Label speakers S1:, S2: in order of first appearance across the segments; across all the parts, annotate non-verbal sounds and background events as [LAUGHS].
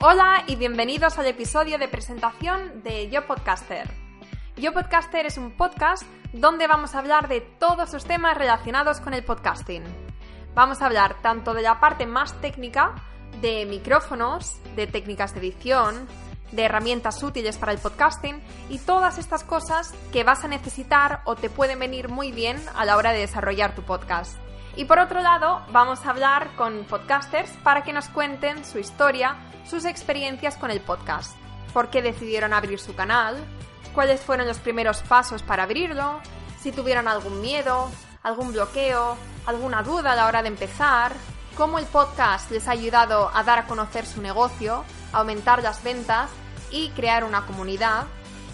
S1: Hola y bienvenidos al episodio de presentación de Yo Podcaster. Yo Podcaster es un podcast donde vamos a hablar de todos los temas relacionados con el podcasting. Vamos a hablar tanto de la parte más técnica, de micrófonos, de técnicas de edición, de herramientas útiles para el podcasting y todas estas cosas que vas a necesitar o te pueden venir muy bien a la hora de desarrollar tu podcast. Y por otro lado, vamos a hablar con podcasters para que nos cuenten su historia, sus experiencias con el podcast, por qué decidieron abrir su canal, cuáles fueron los primeros pasos para abrirlo, si tuvieron algún miedo, algún bloqueo, alguna duda a la hora de empezar, cómo el podcast les ha ayudado a dar a conocer su negocio, aumentar las ventas y crear una comunidad.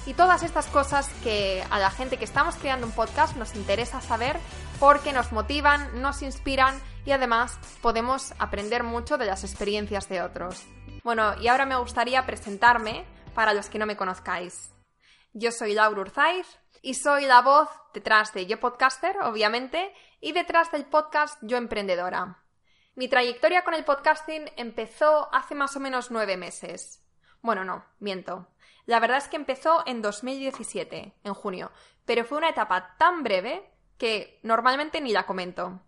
S1: Y todas estas cosas que a la gente que estamos creando un podcast nos interesa saber porque nos motivan, nos inspiran y además podemos aprender mucho de las experiencias de otros. Bueno, y ahora me gustaría presentarme para los que no me conozcáis. Yo soy Laura Urzaiz y soy la voz detrás de Yo Podcaster, obviamente, y detrás del podcast Yo Emprendedora. Mi trayectoria con el podcasting empezó hace más o menos nueve meses. Bueno, no, miento. La verdad es que empezó en 2017, en junio, pero fue una etapa tan breve que normalmente ni la comento.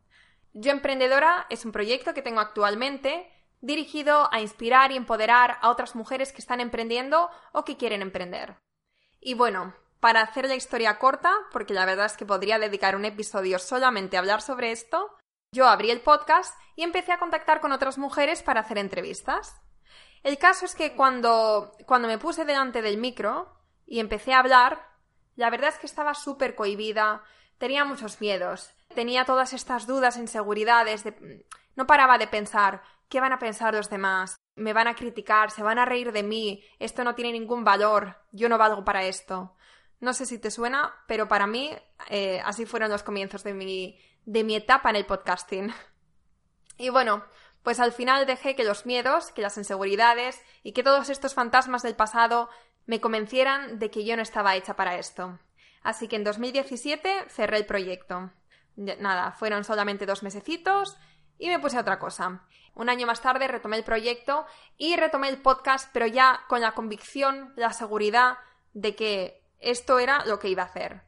S1: Yo Emprendedora es un proyecto que tengo actualmente dirigido a inspirar y empoderar a otras mujeres que están emprendiendo o que quieren emprender. Y bueno, para hacer la historia corta, porque la verdad es que podría dedicar un episodio solamente a hablar sobre esto, yo abrí el podcast y empecé a contactar con otras mujeres para hacer entrevistas. El caso es que cuando, cuando me puse delante del micro y empecé a hablar, la verdad es que estaba súper cohibida, tenía muchos miedos, tenía todas estas dudas, inseguridades, no paraba de pensar, ¿qué van a pensar los demás? Me van a criticar, se van a reír de mí, esto no tiene ningún valor, yo no valgo para esto. No sé si te suena, pero para mí eh, así fueron los comienzos de mi, de mi etapa en el podcasting. [LAUGHS] Y bueno, pues al final dejé que los miedos, que las inseguridades y que todos estos fantasmas del pasado me convencieran de que yo no estaba hecha para esto. Así que en 2017 cerré el proyecto. Nada, fueron solamente dos mesecitos y me puse a otra cosa. Un año más tarde retomé el proyecto y retomé el podcast, pero ya con la convicción, la seguridad de que esto era lo que iba a hacer.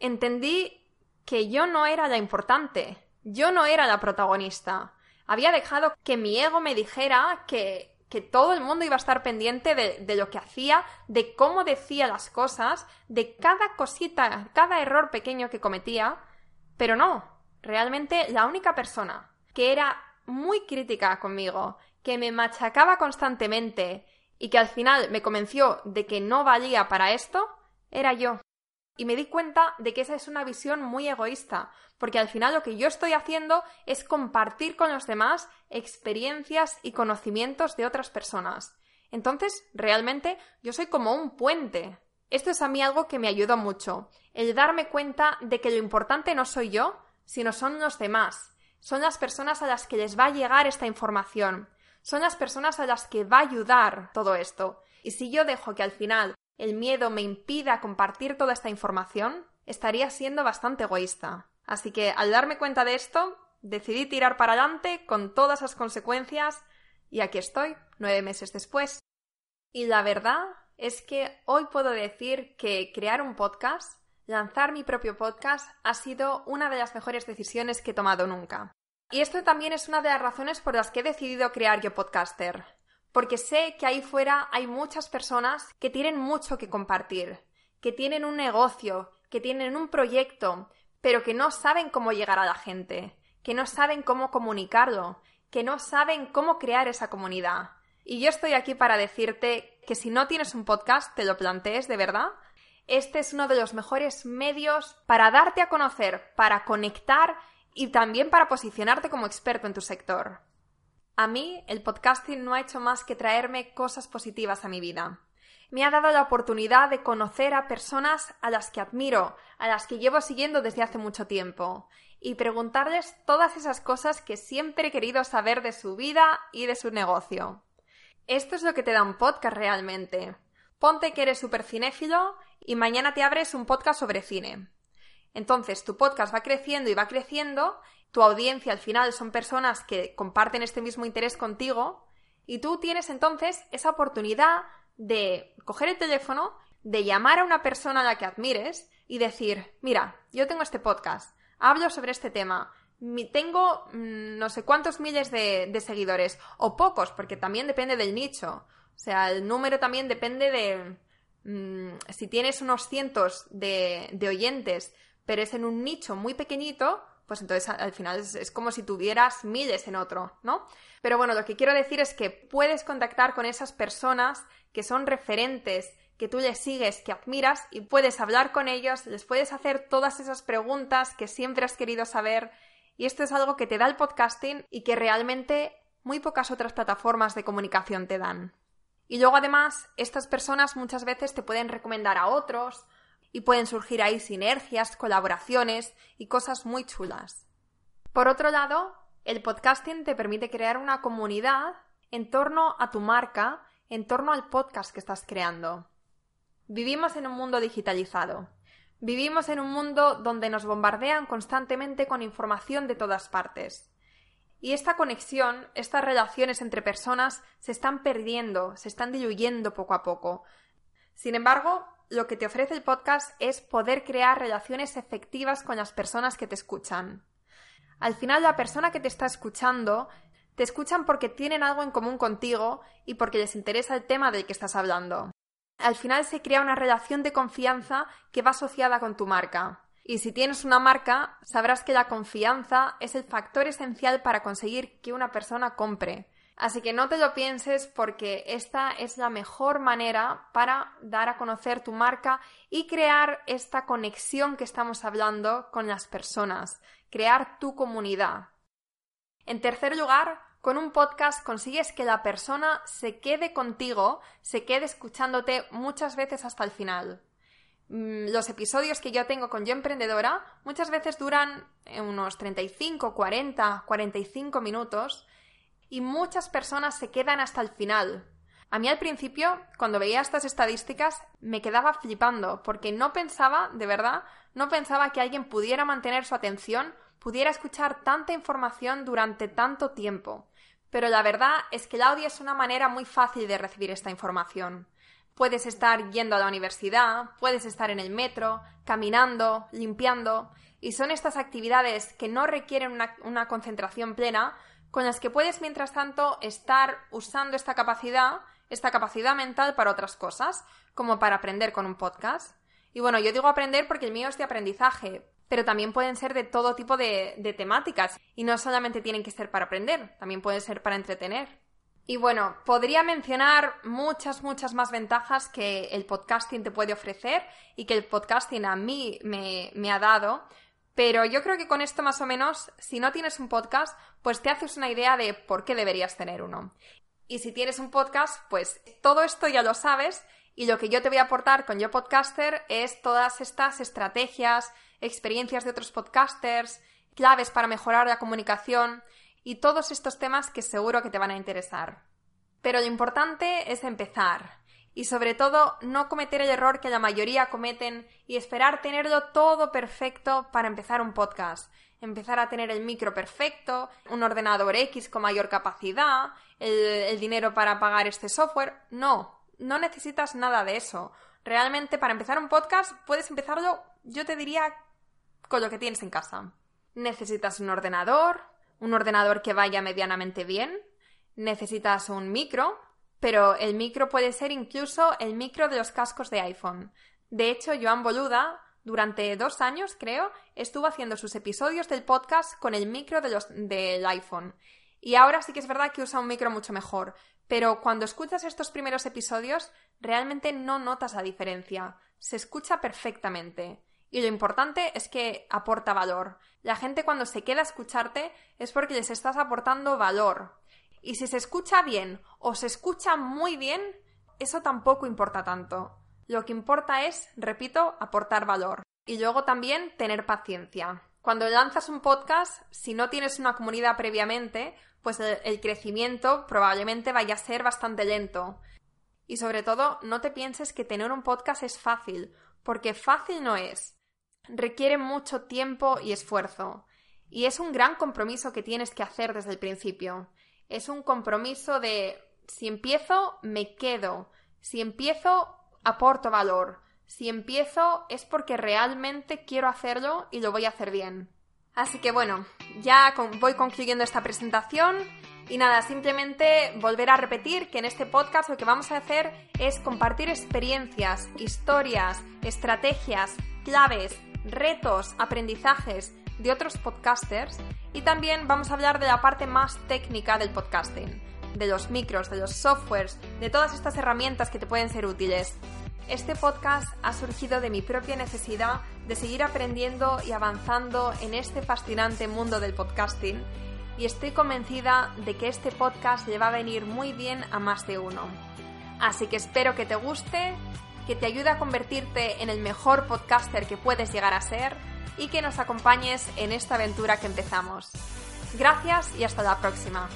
S1: Entendí que yo no era la importante, yo no era la protagonista. Había dejado que mi ego me dijera que que todo el mundo iba a estar pendiente de, lo que hacía, de cómo decía las cosas, de cada cosita, cada error pequeño que cometía, pero no, realmente la única persona que era muy crítica conmigo, que me machacaba constantemente y que al final me convenció de que no valía para esto, era yo. Y me di cuenta de que esa es una visión muy egoísta, porque al final lo que yo estoy haciendo es compartir con los demás experiencias y conocimientos de otras personas. Entonces, realmente, yo soy como un puente. Esto es a mí algo que me ayudó mucho, el darme cuenta de que lo importante no soy yo, sino son los demás. Son las personas a las que les va a llegar esta información. Son las personas a las que va a ayudar todo esto. Y si yo dejo que al final el miedo me impida compartir toda esta información, estaría siendo bastante egoísta. Así que al darme cuenta de esto, decidí tirar para adelante con todas las consecuencias y aquí estoy, nueve meses después. Y la verdad es que hoy puedo decir que crear un podcast, lanzar mi propio podcast, ha sido una de las mejores decisiones que he tomado nunca. Y esto también es una de las razones por las que he decidido crear Yo Podcaster porque sé que ahí fuera hay muchas personas que tienen mucho que compartir, que tienen un negocio, que tienen un proyecto, pero que no saben cómo llegar a la gente, que no saben cómo comunicarlo, que no saben cómo crear esa comunidad. Y yo estoy aquí para decirte que si no tienes un podcast, te lo plantees de verdad. Este es uno de los mejores medios para darte a conocer, para conectar y también para posicionarte como experto en tu sector. A mí el podcasting no ha hecho más que traerme cosas positivas a mi vida. Me ha dado la oportunidad de conocer a personas a las que admiro, a las que llevo siguiendo desde hace mucho tiempo, y preguntarles todas esas cosas que siempre he querido saber de su vida y de su negocio. Esto es lo que te da un podcast realmente. Ponte que eres súper cinéfilo y mañana te abres un podcast sobre cine. Entonces tu podcast va creciendo y va creciendo tu audiencia al final son personas que comparten este mismo interés contigo Y tú tienes entonces esa oportunidad de coger el teléfono, de llamar a una persona a la que admires y decir, mira, yo tengo este podcast, hablo sobre este tema, tengo mm, no sé cuántos miles de, seguidores, o pocos, porque también depende del nicho. O sea, el número también depende de... Mm, si tienes unos cientos de, oyentes, pero es en un nicho muy pequeñito, pues entonces al final es, como si tuvieras miles en otro, ¿no? Pero bueno, lo que quiero decir es que puedes contactar con esas personas que son referentes, que tú les sigues, que admiras y puedes hablar con ellos, les puedes hacer todas esas preguntas que siempre has querido saber y esto es algo que te da el podcasting y que realmente muy pocas otras plataformas de comunicación te dan. Y luego además, estas personas muchas veces te pueden recomendar a otros y pueden surgir ahí sinergias, colaboraciones y cosas muy chulas. Por otro lado, el podcasting te permite crear una comunidad en torno a tu marca, en torno al podcast que estás creando. Vivimos en un mundo digitalizado Vivimos en un mundo donde nos bombardean constantemente con información de todas partes. Y esta conexión, estas relaciones entre personas se están perdiendo, se están diluyendo poco a poco. Sin embargo, lo que te ofrece el podcast es poder crear relaciones efectivas con las personas que te escuchan. Al final, la persona que te está escuchando te escuchan porque tienen algo en común contigo y porque les interesa el tema del que estás hablando al final se crea una relación de confianza que va asociada con tu marca. Y si tienes una marca, sabrás que la confianza es el factor esencial para conseguir que una persona compre. Así que no te lo pienses porque esta es la mejor manera para dar a conocer tu marca y crear esta conexión que estamos hablando con las personas, crear tu comunidad. En tercer lugar, con un podcast consigues que la persona se quede contigo, se quede escuchándote muchas veces hasta el final. Mm, los episodios que yo tengo con Yo Emprendedora muchas veces duran unos 35, 40, 45 minutos y muchas personas se quedan hasta el final. A mí al principio, cuando veía estas estadísticas, me quedaba flipando porque no pensaba, de verdad, no pensaba que alguien pudiera mantener su atención, pudiera escuchar tanta información durante tanto tiempo pero la verdad es que el audio es una manera muy fácil de recibir esta información. Puedes estar yendo a la universidad, puedes estar en el metro, caminando, limpiando, y son estas actividades que no requieren una, concentración plena, con las que puedes, mientras tanto, estar usando esta capacidad, esta capacidad mental para otras cosas, como para aprender con un podcast. Y bueno, yo digo aprender porque el mío es de aprendizaje, pero también pueden ser de todo tipo de, temáticas y no solamente tienen que ser para aprender, también pueden ser para entretener. Y bueno, podría mencionar muchas, muchas más ventajas que el podcasting te puede ofrecer y que el podcasting a mí me, me, ha dado, pero yo creo que con esto más o menos, si no tienes un podcast, pues te haces una idea de por qué deberías tener uno. Y si tienes un podcast, pues todo esto ya lo sabes y lo que yo te voy a aportar con Yo Podcaster es todas estas estrategias, experiencias de otros podcasters, claves para mejorar la comunicación y todos estos temas que seguro que te van a interesar. Pero lo importante es empezar y sobre todo no cometer el error que la mayoría cometen y esperar tenerlo todo perfecto para empezar un podcast. Empezar a tener el micro perfecto, un ordenador X con mayor capacidad, el, dinero para pagar este software. No, no necesitas nada de eso. Realmente para empezar un podcast puedes empezarlo, yo te diría, con lo que tienes en casa. Necesitas un ordenador, un ordenador que vaya medianamente bien, necesitas un micro, pero el micro puede ser incluso el micro de los cascos de iPhone. De hecho, Joan Boluda, durante dos años, creo, estuvo haciendo sus episodios del podcast con el micro de los, del iPhone. Y ahora sí que es verdad que usa un micro mucho mejor, pero cuando escuchas estos primeros episodios, realmente no notas la diferencia. Se escucha perfectamente. Y lo importante es que aporta valor. La gente cuando se queda a escucharte es porque les estás aportando valor. Y si se escucha bien o se escucha muy bien, eso tampoco importa tanto. Lo que importa es, repito, aportar valor. Y luego también tener paciencia. Cuando lanzas un podcast, si no tienes una comunidad previamente, pues el, crecimiento probablemente vaya a ser bastante lento. Y sobre todo, no te pienses que tener un podcast es fácil, porque fácil no es requiere mucho tiempo y esfuerzo. Y es un gran compromiso que tienes que hacer desde el principio. Es un compromiso de si empiezo, me quedo. Si empiezo, aporto valor. Si empiezo, es porque realmente quiero hacerlo y lo voy a hacer bien. Así que bueno, ya voy concluyendo esta presentación y nada, simplemente volver a repetir que en este podcast lo que vamos a hacer es compartir experiencias, historias, estrategias, claves, retos, aprendizajes de otros podcasters y también vamos a hablar de la parte más técnica del podcasting, de los micros, de los softwares, de todas estas herramientas que te pueden ser útiles. Este podcast ha surgido de mi propia necesidad de seguir aprendiendo y avanzando en este fascinante mundo del podcasting y estoy convencida de que este podcast le va a venir muy bien a más de uno. Así que espero que te guste, que te ayude a convertirte en el mejor podcaster que puedes llegar a ser y que nos acompañes en esta aventura que empezamos. Gracias y hasta la próxima.